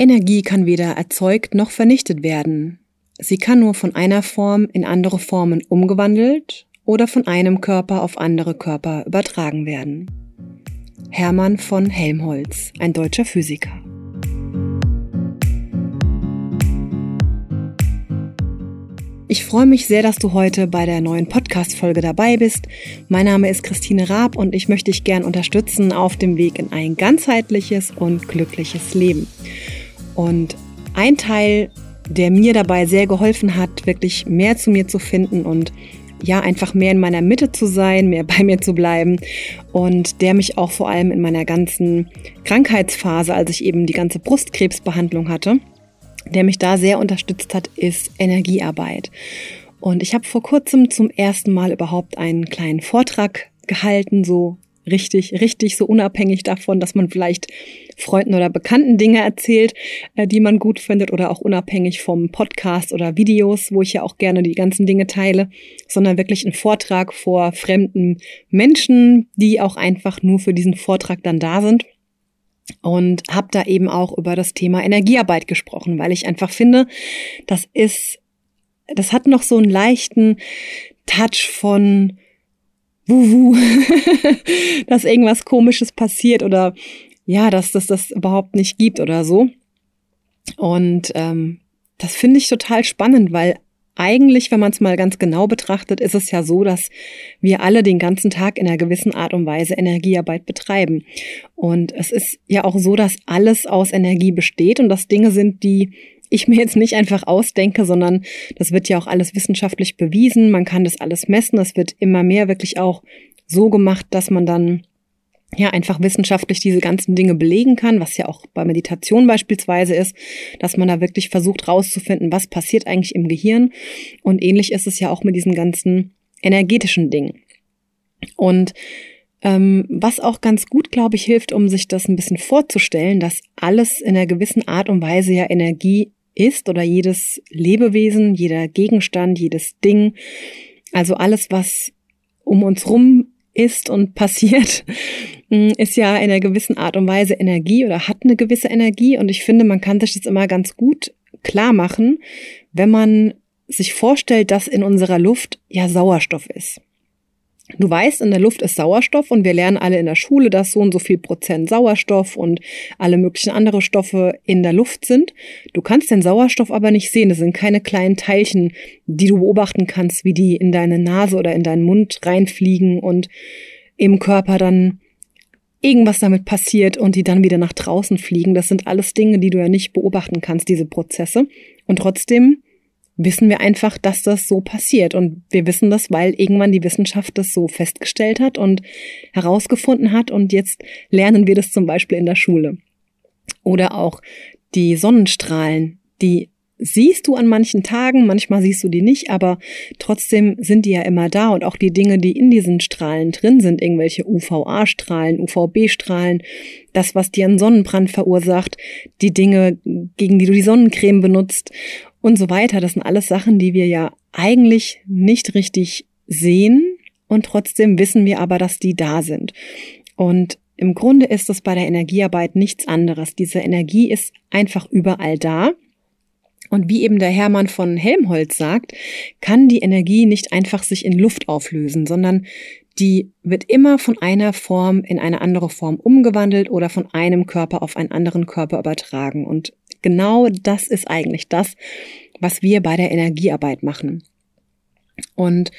Energie kann weder erzeugt noch vernichtet werden. Sie kann nur von einer Form in andere Formen umgewandelt oder von einem Körper auf andere Körper übertragen werden. Hermann von Helmholtz, ein deutscher Physiker. Ich freue mich sehr, dass du heute bei der neuen Podcast-Folge dabei bist. Mein Name ist Christine Raab und ich möchte dich gern unterstützen auf dem Weg in ein ganzheitliches und glückliches Leben. Und ein Teil, der mir dabei sehr geholfen hat, wirklich mehr zu mir zu finden und ja, einfach mehr in meiner Mitte zu sein, mehr bei mir zu bleiben und der mich auch vor allem in meiner ganzen Krankheitsphase, als ich eben die ganze Brustkrebsbehandlung hatte, der mich da sehr unterstützt hat, ist Energiearbeit. Und ich habe vor kurzem zum ersten Mal überhaupt einen kleinen Vortrag gehalten, so richtig, richtig so unabhängig davon, dass man vielleicht Freunden oder Bekannten Dinge erzählt, äh, die man gut findet oder auch unabhängig vom Podcast oder Videos, wo ich ja auch gerne die ganzen Dinge teile, sondern wirklich ein Vortrag vor fremden Menschen, die auch einfach nur für diesen Vortrag dann da sind. Und habe da eben auch über das Thema Energiearbeit gesprochen, weil ich einfach finde, das ist, das hat noch so einen leichten Touch von Wuhu, dass irgendwas Komisches passiert oder ja, dass das das überhaupt nicht gibt oder so. Und ähm, das finde ich total spannend, weil eigentlich, wenn man es mal ganz genau betrachtet, ist es ja so, dass wir alle den ganzen Tag in einer gewissen Art und Weise Energiearbeit betreiben. Und es ist ja auch so, dass alles aus Energie besteht und dass Dinge sind, die ich mir jetzt nicht einfach ausdenke, sondern das wird ja auch alles wissenschaftlich bewiesen. Man kann das alles messen. Es wird immer mehr wirklich auch so gemacht, dass man dann ja einfach wissenschaftlich diese ganzen Dinge belegen kann, was ja auch bei Meditation beispielsweise ist, dass man da wirklich versucht rauszufinden, was passiert eigentlich im Gehirn. Und ähnlich ist es ja auch mit diesen ganzen energetischen Dingen. Und ähm, was auch ganz gut, glaube ich, hilft, um sich das ein bisschen vorzustellen, dass alles in einer gewissen Art und Weise ja Energie ist oder jedes Lebewesen, jeder Gegenstand, jedes Ding, also alles, was um uns rum ist und passiert, mm, ist ja in einer gewissen Art und Weise Energie oder hat eine gewisse Energie. Und ich finde, man kann sich das immer ganz gut klar machen, wenn man sich vorstellt, dass in unserer Luft ja Sauerstoff ist. Du weißt, in der Luft ist Sauerstoff und wir lernen alle in der Schule, dass so und so viel Prozent Sauerstoff und alle möglichen andere Stoffe in der Luft sind. Du kannst den Sauerstoff aber nicht sehen. Das sind keine kleinen Teilchen, die du beobachten kannst, wie die in deine Nase oder in deinen Mund reinfliegen und im Körper dann irgendwas damit passiert und die dann wieder nach draußen fliegen. Das sind alles Dinge, die du ja nicht beobachten kannst, diese Prozesse. Und trotzdem wissen wir einfach, dass das so passiert. Und wir wissen das, weil irgendwann die Wissenschaft das so festgestellt hat und herausgefunden hat. Und jetzt lernen wir das zum Beispiel in der Schule. Oder auch die Sonnenstrahlen, die siehst du an manchen Tagen, manchmal siehst du die nicht, aber trotzdem sind die ja immer da und auch die Dinge, die in diesen Strahlen drin sind, irgendwelche UVA-Strahlen, UVB-Strahlen, das, was dir einen Sonnenbrand verursacht, die Dinge, gegen die du die Sonnencreme benutzt und so weiter. Das sind alles Sachen, die wir ja eigentlich nicht richtig sehen und trotzdem wissen wir aber, dass die da sind. Und im Grunde ist es bei der Energiearbeit nichts anderes. Diese Energie ist einfach überall da. Und wie eben der Hermann von Helmholtz sagt, kann die Energie nicht einfach sich in Luft auflösen, sondern die wird immer von einer Form in eine andere Form umgewandelt oder von einem Körper auf einen anderen Körper übertragen. Und genau das ist eigentlich das, was wir bei der Energiearbeit machen. Und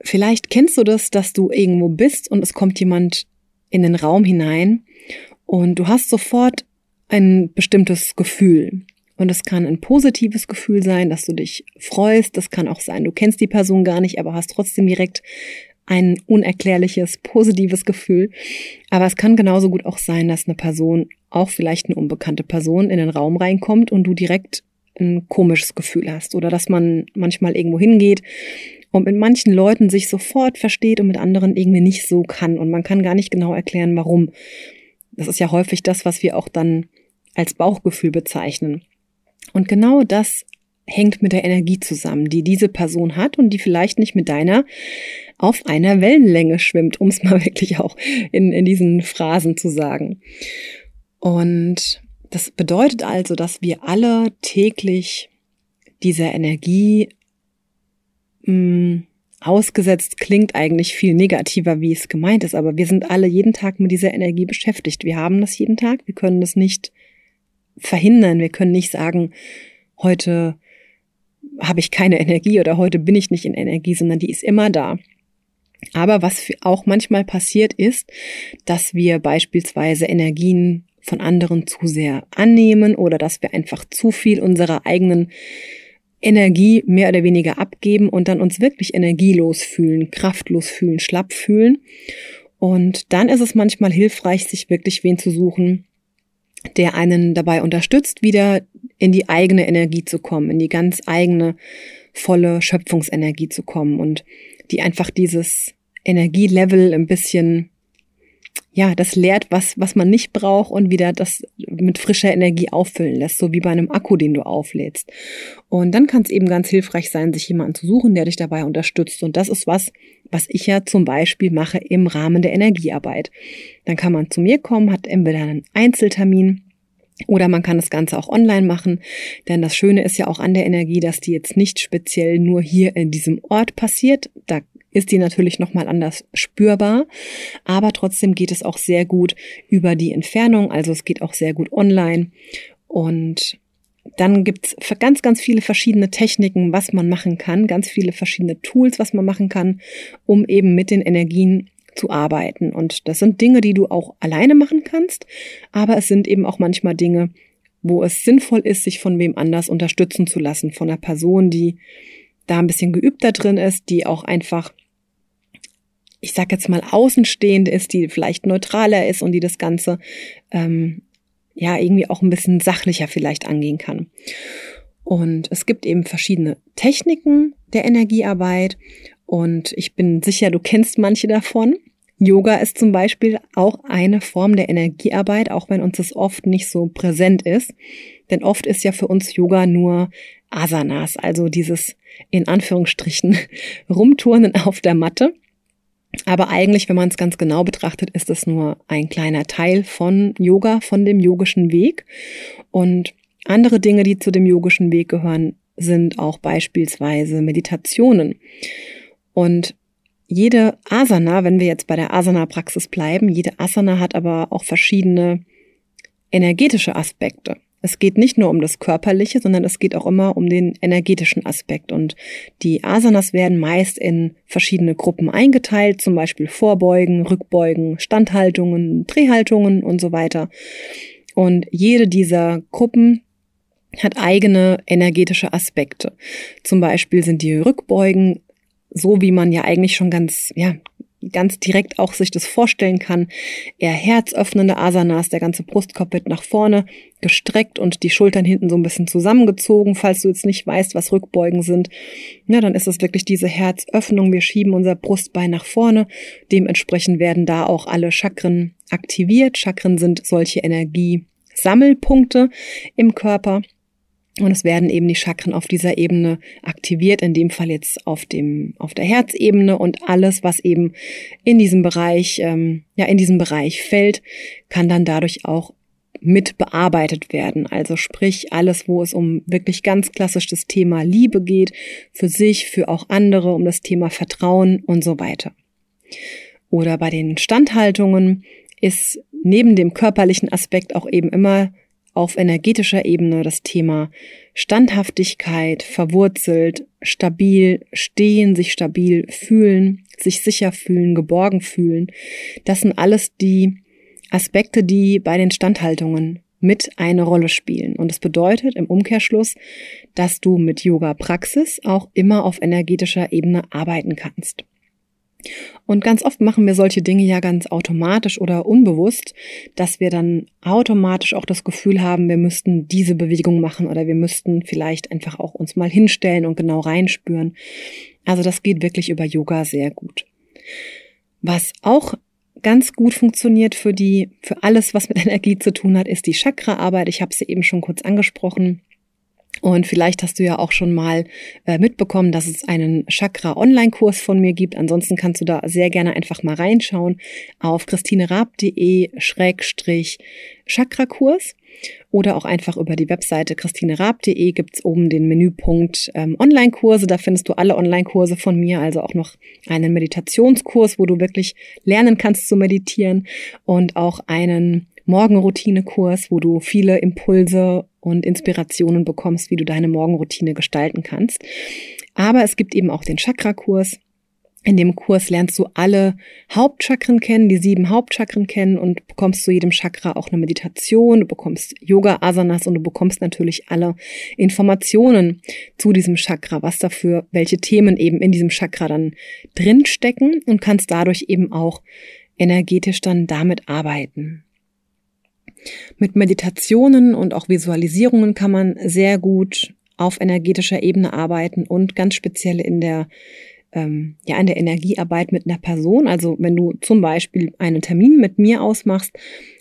vielleicht kennst du das, dass du irgendwo bist und es kommt jemand in den Raum hinein und du hast sofort ein bestimmtes Gefühl. Und es kann ein positives Gefühl sein, dass du dich freust. Das kann auch sein, du kennst die Person gar nicht, aber hast trotzdem direkt ein unerklärliches, positives Gefühl. Aber es kann genauso gut auch sein, dass eine Person, auch vielleicht eine unbekannte Person, in den Raum reinkommt und du direkt ein komisches Gefühl hast. Oder dass man manchmal irgendwo hingeht und mit manchen Leuten sich sofort versteht und mit anderen irgendwie nicht so kann. Und man kann gar nicht genau erklären, warum. Das ist ja häufig das, was wir auch dann als Bauchgefühl bezeichnen. Und genau das hängt mit der Energie zusammen, die diese Person hat und die vielleicht nicht mit deiner auf einer Wellenlänge schwimmt, um es mal wirklich auch in, in diesen Phrasen zu sagen. Und Das bedeutet also, dass wir alle täglich dieser Energie mh, hm, ausgesetzt klingt eigentlich viel negativer, wie es gemeint ist, aber wir sind alle jeden Tag mit dieser Energie beschäftigt. Wir haben das jeden Tag, wir können das nicht verhindern, wir können nicht sagen, heute habe ich keine Energie oder heute bin ich nicht in Energie, sondern die ist immer da. Aber was auch manchmal passiert ist, dass wir beispielsweise Energien von anderen zu sehr annehmen oder dass wir einfach zu viel unserer eigenen Energie mehr oder weniger abgeben und dann uns wirklich energielos fühlen, kraftlos fühlen, schlapp fühlen. Und dann ist es manchmal hilfreich, sich wirklich wen zu suchen, der einen dabei unterstützt, wieder in die eigene Energie zu kommen, in die ganz eigene volle Schöpfungsenergie zu kommen und die einfach dieses Energielevel ein bisschen ja, das leert, was, was man nicht braucht und wieder das mit frischer Energie auffüllen lässt, so wie bei einem Akku, den du auflädst. Und dann kann es eben ganz hilfreich sein, sich jemanden zu suchen, der dich dabei unterstützt. Und das ist was, was ich ja zum Beispiel mache im Rahmen der Energiearbeit. Dann kann man zu mir kommen, hat entweder einen Einzeltermin, oder man kann das Ganze auch online machen, denn das Schöne ist ja auch an der Energie, dass die jetzt nicht speziell nur hier in diesem Ort passiert. Da ist die natürlich nochmal anders spürbar, aber trotzdem geht es auch sehr gut über die Entfernung, also es geht auch sehr gut online. Und dann gibt's ganz, ganz viele verschiedene Techniken, was man machen kann, ganz viele verschiedene Tools, was man machen kann, um eben mit den Energien zu arbeiten. Und das sind Dinge, die du auch alleine machen kannst, aber es sind eben auch manchmal Dinge, wo es sinnvoll ist, sich von wem anders unterstützen zu lassen, von einer Person, die da ein bisschen geübter drin ist, die auch einfach, ich sag jetzt mal, außenstehend ist, die vielleicht neutraler ist und die das Ganze ähm, ja irgendwie auch ein bisschen sachlicher vielleicht angehen kann. Und es gibt eben verschiedene Techniken der Energiearbeit und ich bin sicher, du kennst manche davon. Yoga ist zum Beispiel auch eine Form der Energiearbeit, auch wenn uns das oft nicht so präsent ist. Denn oft ist ja für uns Yoga nur Asanas, also dieses in Anführungsstrichen Rumturnen auf der Matte. Aber eigentlich, wenn man es ganz genau betrachtet, ist es nur ein kleiner Teil von Yoga, von dem yogischen Weg. Und andere Dinge, die zu dem yogischen Weg gehören, sind auch beispielsweise Meditationen. Und jede Asana, wenn wir jetzt bei der Asana-Praxis bleiben, jede Asana hat aber auch verschiedene energetische Aspekte. Es geht nicht nur um das Körperliche, sondern es geht auch immer um den energetischen Aspekt. Und die Asanas werden meist in verschiedene Gruppen eingeteilt, zum Beispiel Vorbeugen, Rückbeugen, Standhaltungen, Drehhaltungen und so weiter. Und jede dieser Gruppen hat eigene energetische Aspekte. Zum Beispiel sind die Rückbeugen so wie man ja eigentlich schon ganz, ja, ganz direkt auch sich das vorstellen kann. Eher herzöffnende Asanas, der ganze Brustkorb wird nach vorne gestreckt und die Schultern hinten so ein bisschen zusammengezogen. Falls du jetzt nicht weißt, was Rückbeugen sind, ja, dann ist es wirklich diese Herzöffnung. Wir schieben unser Brustbein nach vorne. Dementsprechend werden da auch alle Chakren aktiviert. Chakren sind solche Energiesammelpunkte im Körper. Und es werden eben die Chakren auf dieser Ebene aktiviert, in dem Fall jetzt auf dem, auf der Herzebene und alles, was eben in diesem Bereich, ähm, ja, in diesem Bereich fällt, kann dann dadurch auch mit bearbeitet werden. Also sprich alles, wo es um wirklich ganz klassisch das Thema Liebe geht, für sich, für auch andere, um das Thema Vertrauen und so weiter. Oder bei den Standhaltungen ist neben dem körperlichen Aspekt auch eben immer auf energetischer Ebene das Thema Standhaftigkeit, verwurzelt, stabil stehen, sich stabil fühlen, sich sicher fühlen, geborgen fühlen. Das sind alles die Aspekte, die bei den Standhaltungen mit eine Rolle spielen. Und es bedeutet im Umkehrschluss, dass du mit Yoga-Praxis auch immer auf energetischer Ebene arbeiten kannst. Und ganz oft machen wir solche Dinge ja ganz automatisch oder unbewusst, dass wir dann automatisch auch das Gefühl haben, wir müssten diese Bewegung machen oder wir müssten vielleicht einfach auch uns mal hinstellen und genau reinspüren. Also das geht wirklich über Yoga sehr gut. Was auch ganz gut funktioniert für die, für alles, was mit Energie zu tun hat, ist die Chakra-Arbeit. Ich habe sie eben schon kurz angesprochen. Und vielleicht hast du ja auch schon mal äh, mitbekommen, dass es einen Chakra-Online-Kurs von mir gibt. Ansonsten kannst du da sehr gerne einfach mal reinschauen auf christinerab.de Chakra-Kurs. oder auch einfach über die Webseite christinerab.de gibt's oben den Menüpunkt ähm, Online-Kurse. Da findest du alle Online-Kurse von mir, also auch noch einen Meditationskurs, wo du wirklich lernen kannst zu meditieren und auch einen Morgenroutine-Kurs, wo du viele Impulse und Inspirationen bekommst, wie du deine Morgenroutine gestalten kannst. Aber es gibt eben auch den Chakra-Kurs. In dem Kurs lernst du alle Hauptchakren kennen, die sieben Hauptchakren kennen und bekommst zu jedem Chakra auch eine Meditation, du bekommst Yoga-Asanas und du bekommst natürlich alle Informationen zu diesem Chakra, was dafür, welche Themen eben in diesem Chakra dann drinstecken und kannst dadurch eben auch energetisch dann damit arbeiten. Mit Meditationen und auch Visualisierungen kann man sehr gut auf energetischer Ebene arbeiten und ganz speziell in der ähm, ja in der Energiearbeit mit einer Person. Also wenn du zum Beispiel einen Termin mit mir ausmachst,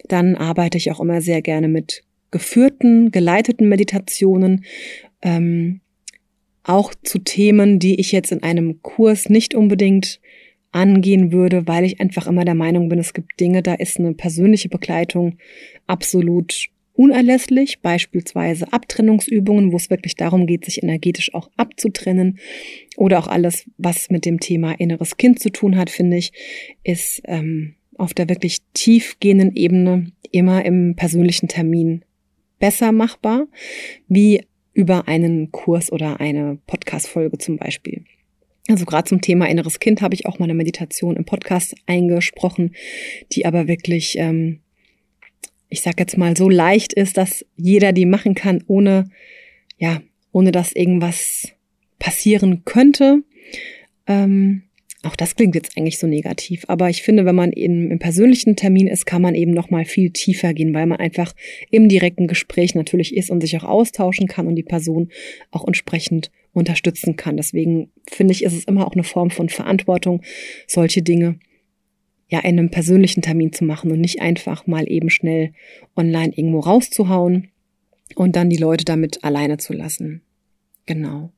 dann arbeite ich auch immer sehr gerne mit geführten, geleiteten Meditationen. Ähm, auch zu Themen, die ich jetzt in einem Kurs nicht unbedingt angehen würde, weil ich einfach immer der Meinung bin, es gibt Dinge, da ist eine persönliche Begleitung absolut unerlässlich, beispielsweise Abtrennungsübungen, wo es wirklich darum geht, sich energetisch auch abzutrennen oder auch alles, was mit dem Thema inneres Kind zu tun hat, finde ich, ist ähm, auf der wirklich tiefgehenden Ebene immer im persönlichen Termin besser machbar, wie über einen Kurs oder eine Podcast-Folge zum Beispiel. Also gerade zum Thema inneres Kind habe ich auch mal eine Meditation im Podcast eingesprochen, die aber wirklich, ähm, ich sag jetzt mal, so leicht ist, dass jeder die machen kann, ohne, ja, ohne dass irgendwas passieren könnte. Ähm, auch das klingt jetzt eigentlich so negativ, aber ich finde, wenn man in, im persönlichen Termin ist, kann man eben noch mal viel tiefer gehen, weil man einfach im direkten Gespräch natürlich ist und sich auch austauschen kann und die Person auch entsprechend unterstützen kann. Deswegen finde ich, ist es immer auch eine Form von Verantwortung, solche Dinge ja in einem persönlichen Termin zu machen und nicht einfach mal eben schnell online irgendwo rauszuhauen und dann die Leute damit alleine zu lassen. Genau.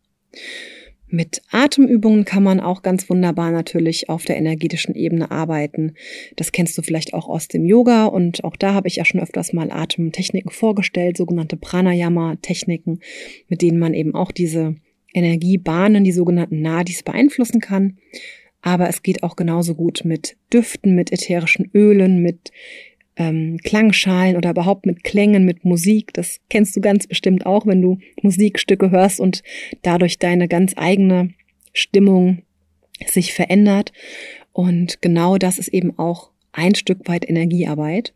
Mit Atemübungen kann man auch ganz wunderbar natürlich auf der energetischen Ebene arbeiten. Das kennst du vielleicht auch aus dem Yoga und auch da habe ich ja schon öfters mal Atemtechniken vorgestellt, sogenannte Pranayama-Techniken, mit denen man eben auch diese Energiebahnen, die sogenannten Nadis, beeinflussen kann. Aber es geht auch genauso gut mit Düften, mit ätherischen Ölen, mit ähm, Klangschalen oder überhaupt mit Klängen, mit Musik. Das kennst du ganz bestimmt auch, wenn du Musikstücke hörst und dadurch deine ganz eigene Stimmung sich verändert. Und genau das ist eben auch ein Stück weit Energiearbeit.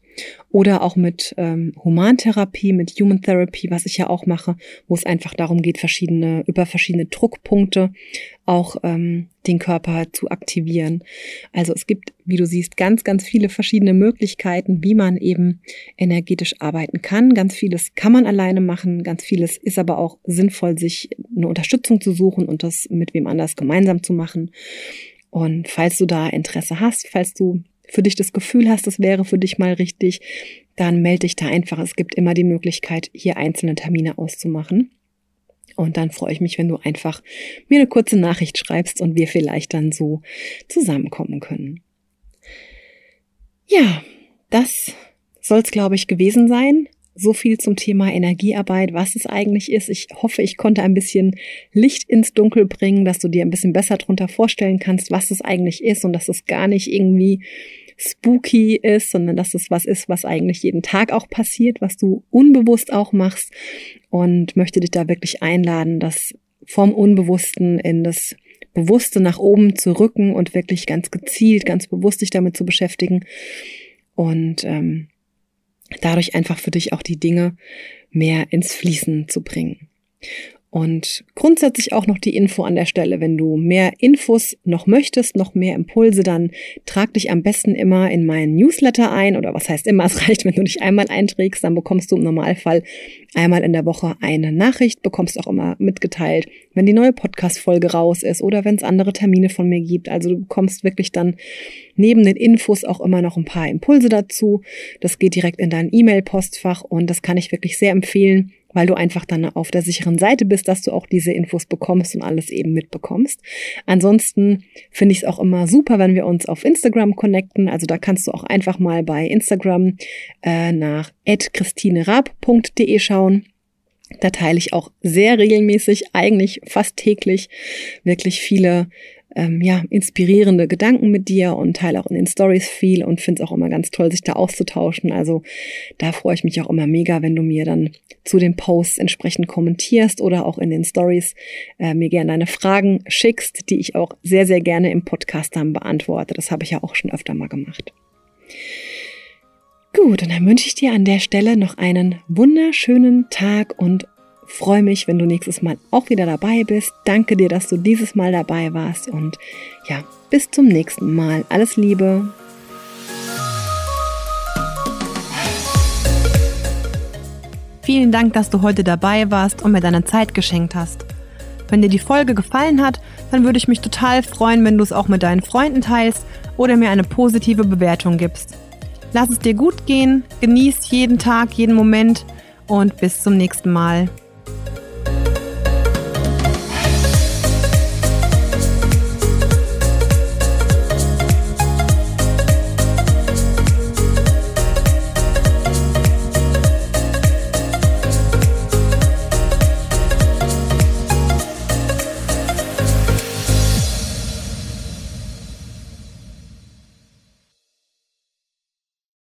Oder auch mit ähm, Humantherapie, mit Human Therapy, was ich ja auch mache, wo es einfach darum geht, verschiedene, über verschiedene Druckpunkte auch ähm, den Körper zu aktivieren. Also es gibt, wie du siehst, ganz, ganz viele verschiedene Möglichkeiten, wie man eben energetisch arbeiten kann. Ganz vieles kann man alleine machen, ganz vieles ist aber auch sinnvoll, sich eine Unterstützung zu suchen und das mit wem anders gemeinsam zu machen. Und falls du da Interesse hast, falls du für dich das Gefühl hast, das wäre für dich mal richtig, dann melde dich da einfach. Es gibt immer die Möglichkeit, hier einzelne Termine auszumachen. Und dann freue ich mich, wenn du einfach mir eine kurze Nachricht schreibst und wir vielleicht dann so zusammenkommen können. Ja, das soll es, glaube ich, gewesen sein. So viel zum Thema Energiearbeit, was es eigentlich ist. Ich hoffe, ich konnte ein bisschen Licht ins Dunkel bringen, dass du dir ein bisschen besser darunter vorstellen kannst, was es eigentlich ist und dass es gar nicht irgendwie spooky ist, sondern dass es was ist, was eigentlich jeden Tag auch passiert, was du unbewusst auch machst und möchte dich da wirklich einladen, das vom Unbewussten in das Bewusste nach oben zu rücken und wirklich ganz gezielt, ganz bewusst dich damit zu beschäftigen und ähm, dadurch einfach für dich auch die Dinge mehr ins Fließen zu bringen. Und grundsätzlich auch noch die Info an der Stelle, wenn du mehr Infos noch möchtest, noch mehr Impulse, dann trag dich am besten immer in meinen Newsletter ein oder was heißt immer, es reicht, wenn du dich einmal einträgst, dann bekommst du im Normalfall einmal in der Woche eine Nachricht, bekommst auch immer mitgeteilt, wenn die neue Podcast-Folge raus ist oder wenn es andere Termine von mir gibt. Also du bekommst wirklich dann neben den Infos auch immer noch ein paar Impulse dazu. Das geht direkt in dein E-Mail-Postfach und das kann ich wirklich sehr empfehlen weil du einfach dann auf der sicheren Seite bist, dass du auch diese Infos bekommst und alles eben mitbekommst. Ansonsten finde ich es auch immer super, wenn wir uns auf Instagram connecten. Also da kannst du auch einfach mal bei Instagram äh, nach christinerab.de schauen. Da teile ich auch sehr regelmäßig, eigentlich fast täglich, wirklich viele ähm, ja, inspirierende Gedanken mit dir und teile auch in den Stories viel und finde es auch immer ganz toll, sich da auszutauschen. Also da freue ich mich auch immer mega, wenn du mir dann zu den Posts entsprechend kommentierst oder auch in den Stories äh, mir gerne deine Fragen schickst, die ich auch sehr, sehr gerne im Podcast dann beantworte. Das habe ich ja auch schon öfter mal gemacht. Gut, und dann wünsche ich dir an der Stelle noch einen wunderschönen Tag und freue mich, wenn du nächstes Mal auch wieder dabei bist. Danke dir, dass du dieses Mal dabei warst und ja, bis zum nächsten Mal. Alles Liebe. Vielen Dank, dass du heute dabei warst und mir deine Zeit geschenkt hast. Wenn dir die Folge gefallen hat, dann würde ich mich total freuen, wenn du es auch mit deinen Freunden teilst oder mir eine positive Bewertung gibst. Lass es dir gut gehen, genieß jeden Tag, jeden Moment und bis zum nächsten Mal.